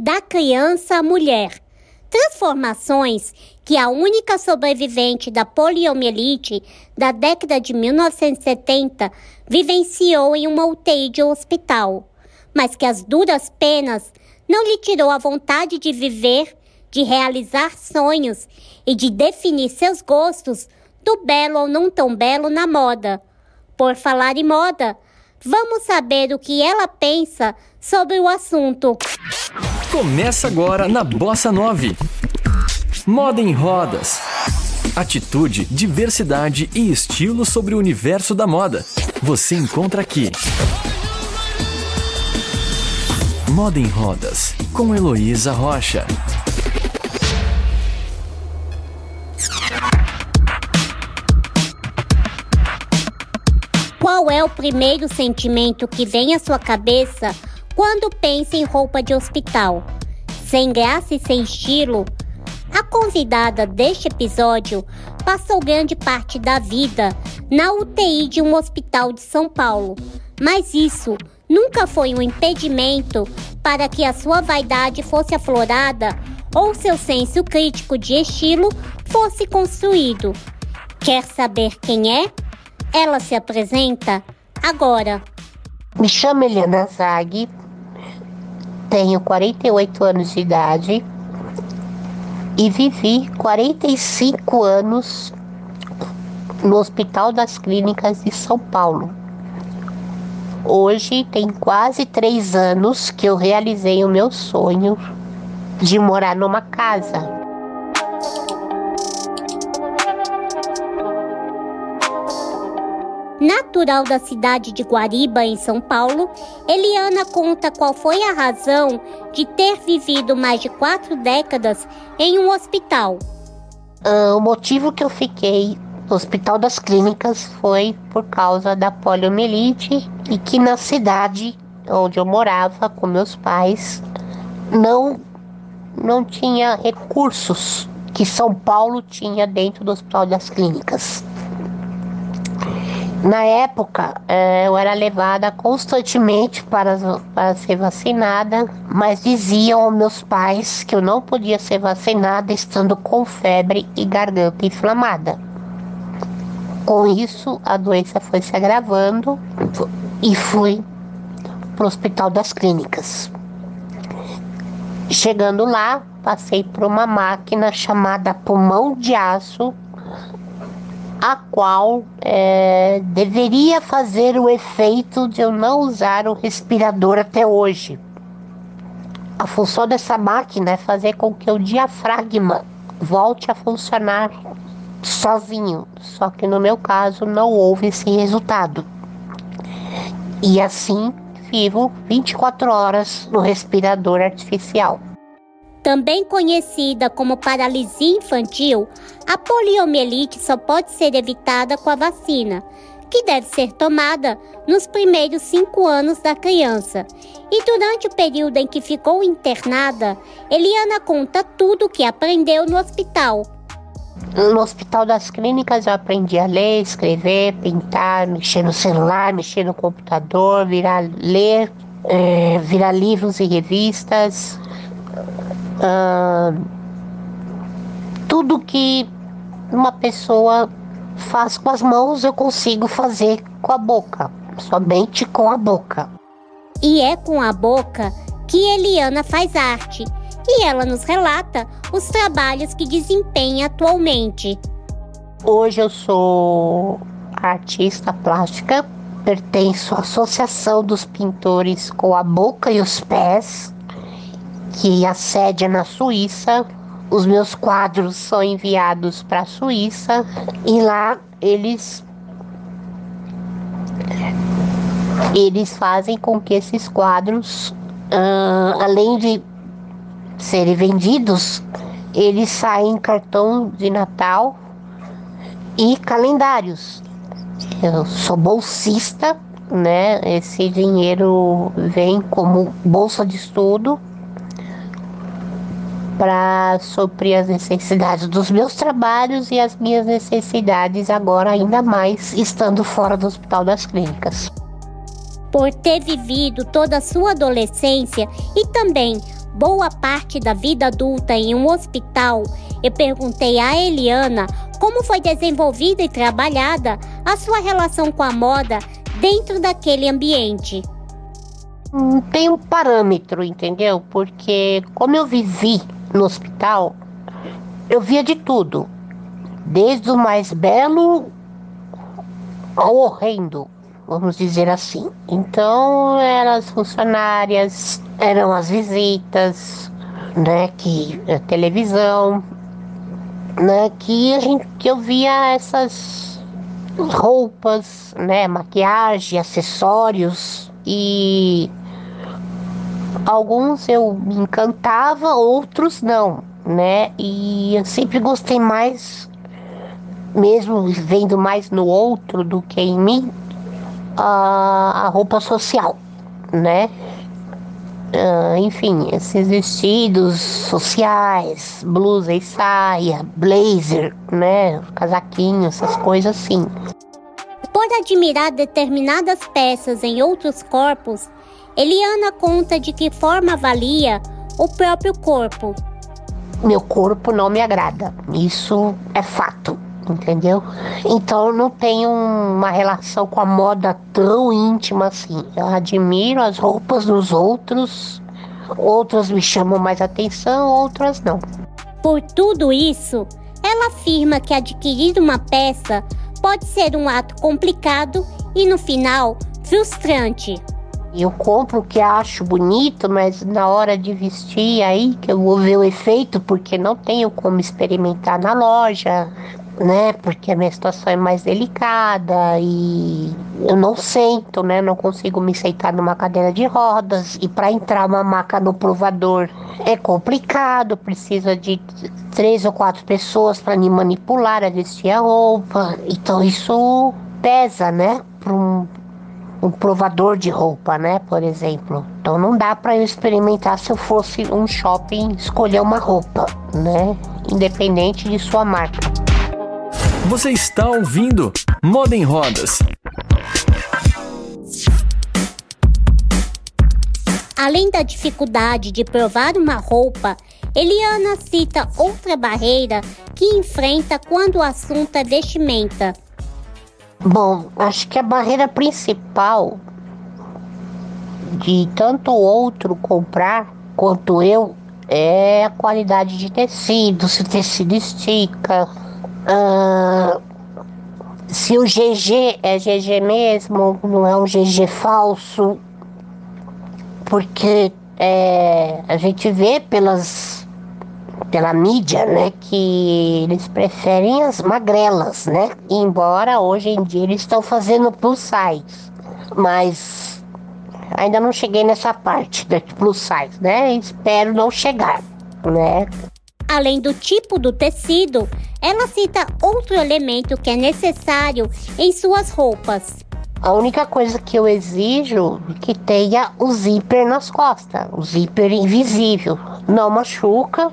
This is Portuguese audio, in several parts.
da criança à mulher. Transformações que a única sobrevivente da poliomielite da década de 1970 vivenciou em uma UTI de um hospital, mas que as duras penas não lhe tirou a vontade de viver, de realizar sonhos e de definir seus gostos do belo ou não tão belo na moda. Por falar em moda, vamos saber o que ela pensa sobre o assunto. Começa agora na Bossa 9. Moda em rodas. Atitude, diversidade e estilo sobre o universo da moda. Você encontra aqui. Moda em Rodas, com Heloísa Rocha. Qual é o primeiro sentimento que vem à sua cabeça quando pensa em roupa de hospital? Sem graça e sem estilo? A convidada deste episódio passou grande parte da vida na UTI de um hospital de São Paulo, mas isso nunca foi um impedimento para que a sua vaidade fosse aflorada ou seu senso crítico de estilo fosse construído. Quer saber quem é? Ela se apresenta agora. Me chamo Helena Zag, tenho 48 anos de idade e vivi 45 anos no Hospital das Clínicas de São Paulo. Hoje tem quase três anos que eu realizei o meu sonho de morar numa casa. Natural da cidade de Guariba, em São Paulo, Eliana conta qual foi a razão de ter vivido mais de quatro décadas em um hospital. Uh, o motivo que eu fiquei no Hospital das Clínicas foi por causa da poliomielite e que na cidade onde eu morava com meus pais não não tinha recursos que São Paulo tinha dentro do Hospital das Clínicas. Na época, é, eu era levada constantemente para, para ser vacinada, mas diziam aos meus pais que eu não podia ser vacinada estando com febre e garganta inflamada. Com isso, a doença foi se agravando e fui para o Hospital das Clínicas. Chegando lá, passei por uma máquina chamada pulmão de aço a qual é, deveria fazer o efeito de eu não usar o respirador até hoje. A função dessa máquina é fazer com que o diafragma volte a funcionar sozinho, só que no meu caso não houve esse resultado. E assim vivo 24 horas no respirador artificial. Também conhecida como paralisia infantil, a poliomielite só pode ser evitada com a vacina, que deve ser tomada nos primeiros cinco anos da criança. E durante o período em que ficou internada, Eliana conta tudo o que aprendeu no hospital. No Hospital das Clínicas eu aprendi a ler, escrever, pintar, mexer no celular, mexer no computador, virar ler, é, virar livros e revistas, tudo que uma pessoa faz com as mãos eu consigo fazer com a boca, somente com a boca. E é com a boca que Eliana faz arte e ela nos relata os trabalhos que desempenha atualmente. Hoje eu sou artista plástica, pertenço à Associação dos Pintores com a Boca e os Pés que a sede é na Suíça. Os meus quadros são enviados para a Suíça e lá eles eles fazem com que esses quadros, uh, além de serem vendidos, eles saem em cartão de Natal e calendários. Eu sou bolsista, né? Esse dinheiro vem como bolsa de estudo para suprir as necessidades dos meus trabalhos e as minhas necessidades agora ainda mais estando fora do Hospital das Clínicas. Por ter vivido toda a sua adolescência e também boa parte da vida adulta em um hospital, eu perguntei a Eliana como foi desenvolvida e trabalhada a sua relação com a moda dentro daquele ambiente. Tem um parâmetro, entendeu? Porque como eu vivi no hospital, eu via de tudo, desde o mais belo ao horrendo, vamos dizer assim. Então, eram as funcionárias, eram as visitas, né, que a televisão, né, que a gente que eu via essas roupas, né, maquiagem, acessórios e alguns eu me encantava, outros não, né? E eu sempre gostei mais mesmo vendo mais no outro do que em mim, a, a roupa social, né? Uh, enfim, esses vestidos sociais, blusa e saia, blazer, né? Casaquinho, essas coisas assim. Por admirar determinadas peças em outros corpos, Eliana conta de que forma avalia o próprio corpo. Meu corpo não me agrada, isso é fato entendeu? Então eu não tenho uma relação com a moda tão íntima assim. Eu admiro as roupas dos outros, outras me chamam mais atenção, outras não. Por tudo isso, ela afirma que adquirir uma peça pode ser um ato complicado e no final frustrante. Eu compro o que acho bonito, mas na hora de vestir aí que eu vou ver o efeito, porque não tenho como experimentar na loja, né? Porque a minha situação é mais delicada e eu não sento, né? Não consigo me sentar numa cadeira de rodas e para entrar uma maca no provador é complicado, precisa de três ou quatro pessoas para me manipular a vestir a roupa. Então isso pesa, né? Para um, um provador de roupa, né? Por exemplo. Então não dá para eu experimentar se eu fosse um shopping escolher uma roupa, né? Independente de sua marca. Você está ouvindo Moda em Rodas. Além da dificuldade de provar uma roupa, Eliana cita outra barreira que enfrenta quando o assunto é vestimenta. Bom, acho que a barreira principal de tanto outro comprar quanto eu é a qualidade de tecido, se o tecido estica, Uh, se o GG é GG mesmo, não é um GG falso, porque é, a gente vê pelas pela mídia, né, que eles preferem as magrelas, né? Embora hoje em dia eles estão fazendo plus size, mas ainda não cheguei nessa parte da plus size, né? Espero não chegar, né? Além do tipo do tecido, ela cita outro elemento que é necessário em suas roupas. A única coisa que eu exijo é que tenha o zíper nas costas, o zíper invisível. Não machuca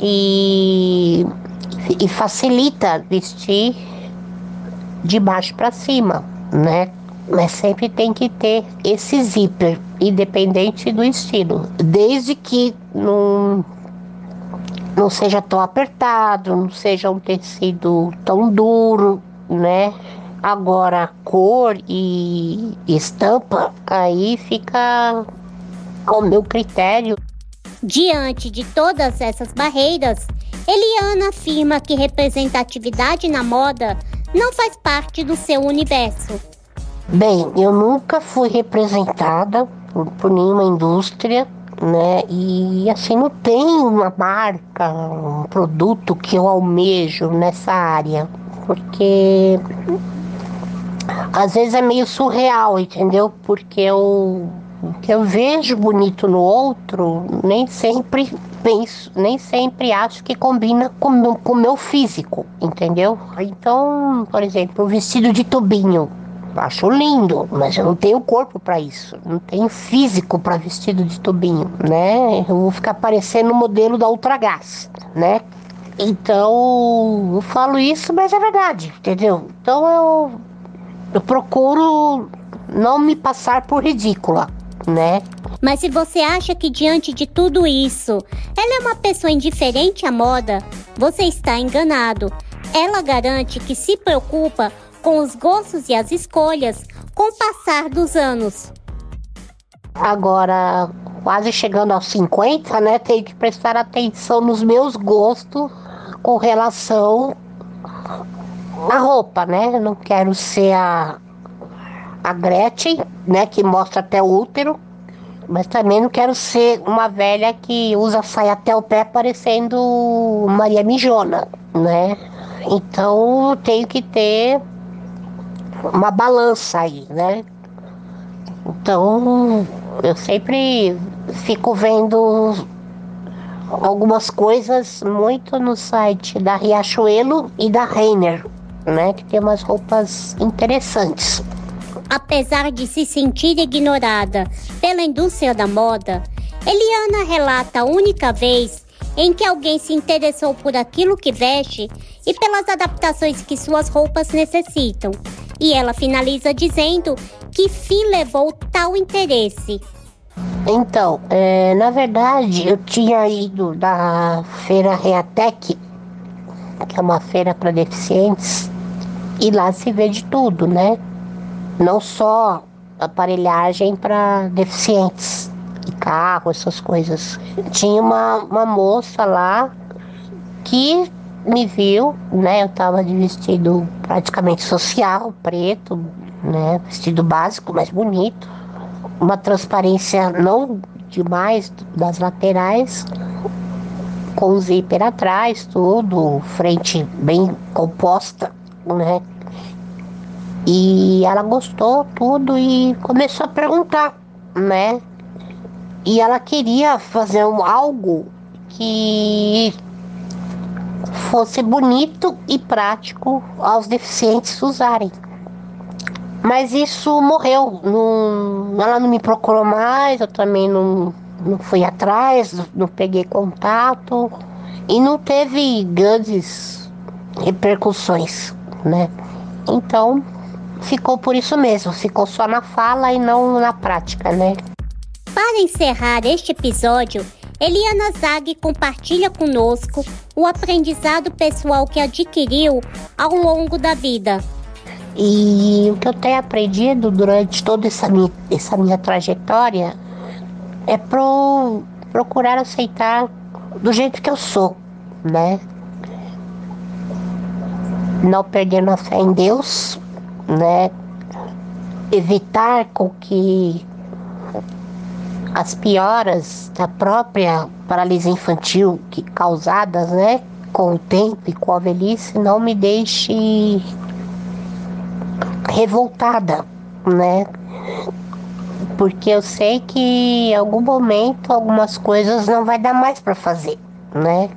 e, e facilita vestir de baixo para cima, né? Mas sempre tem que ter esse zíper, independente do estilo. Desde que não não seja tão apertado, não seja um tecido tão duro, né? Agora, cor e estampa, aí fica ao meu critério. Diante de todas essas barreiras, Eliana afirma que representatividade na moda não faz parte do seu universo. Bem, eu nunca fui representada por, nenhuma indústria né? E assim não tem uma marca, um produto que eu almejo nessa área, porque às vezes é meio surreal, entendeu? Porque eu o que eu vejo bonito no outro, nem sempre penso, nem sempre acho que combina com o meu físico, entendeu? Então, por exemplo, o vestido de tubinho Acho lindo, mas eu não tenho corpo para isso. Não tenho físico para vestido de tubinho, né? Eu vou ficar parecendo o modelo da Ultragás, né? Então, eu falo isso, mas é verdade, entendeu? Então eu, eu procuro não me passar por ridícula, né? Mas se você acha que diante de tudo isso, ela é uma pessoa indiferente à moda, você está enganado. Ela garante que se preocupa com os gostos e as escolhas com o passar dos anos. Agora, quase chegando aos 50, né, tenho que prestar atenção nos meus gostos com relação à roupa, né? Não quero ser a, a Gretchen, né, que mostra até o útero, mas também não quero ser uma velha que usa saia até o pé parecendo Maria Mijona, né? Então tenho que ter uma balança aí, né? Então eu sempre fico vendo algumas coisas muito no site da Riachuelo e da Reiner, né? Que tem umas roupas interessantes. Apesar de se sentir ignorada pela indústria da moda, Eliana relata a única vez em que alguém se interessou por aquilo que veste e pelas adaptações que suas roupas necessitam. E ela finaliza dizendo que fim levou tal interesse. Então, é, na verdade, eu tinha ido da feira Reatec, que é uma feira para deficientes, e lá se vê de tudo, né? Não só aparelhagem para deficientes, carro, essas coisas. Tinha uma, uma moça lá que me viu, né? Eu tava de vestido praticamente social, preto, né? Vestido básico, mas bonito. Uma transparência não demais das laterais, com zíper atrás, tudo, frente bem composta, né? E ela gostou tudo e começou a perguntar, né? E ela queria fazer um, algo que fosse bonito e prático aos deficientes usarem. Mas isso morreu. Não, ela não me procurou mais, eu também não, não fui atrás, não peguei contato e não teve grandes repercussões, né? Então ficou por isso mesmo, ficou só na fala e não na prática, né? Para encerrar este episódio, Eliana Zag compartilha conosco o aprendizado pessoal que adquiriu ao longo da vida. E o que eu tenho aprendido durante toda essa minha, essa minha trajetória é pro, procurar aceitar do jeito que eu sou, né? Não perdendo a fé em Deus, né? Evitar com que as pioras da própria paralisia infantil que causadas, né, com o tempo e com a velhice, não me deixe revoltada, né? Porque eu sei que em algum momento algumas coisas não vai dar mais para fazer, né?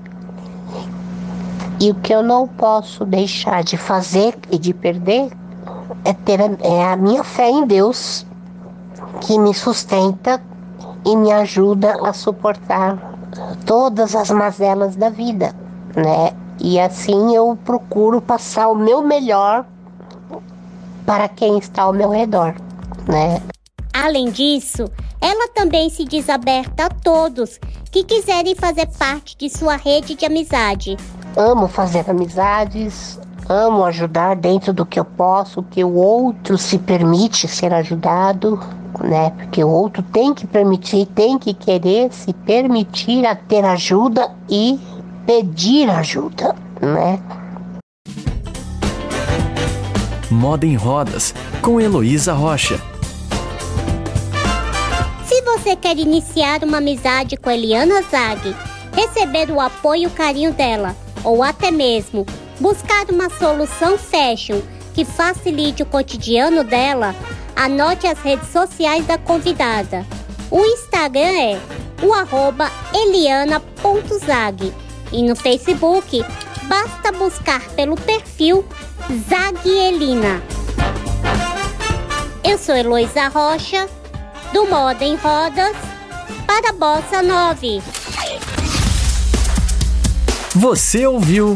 E o que eu não posso deixar de fazer e de perder é ter a, é a minha fé em Deus que me sustenta e me ajuda a suportar todas as mazelas da vida, né? E assim eu procuro passar o meu melhor para quem está ao meu redor, né? Além disso, ela também se diz aberta a todos que quiserem fazer parte de sua rede de amizade. Amo fazer amizades, amo ajudar dentro do que eu posso, que o outro se permite ser ajudado, né? Porque o outro tem que permitir, tem que querer se permitir a ter ajuda e pedir ajuda, né? Moda em Rodas, com Heloísa Rocha. Se você quer iniciar uma amizade com Eliana Zag, receber o apoio e o carinho dela, ou até mesmo buscar uma solução fashion que facilite o cotidiano dela, anote as redes sociais da convidada. O Instagram é o arroba eliana.zag e no Facebook basta buscar pelo perfil Zaguelina. Eu sou Heloísa Rocha, do Moda em Rodas, para Bossa 9. Você ouviu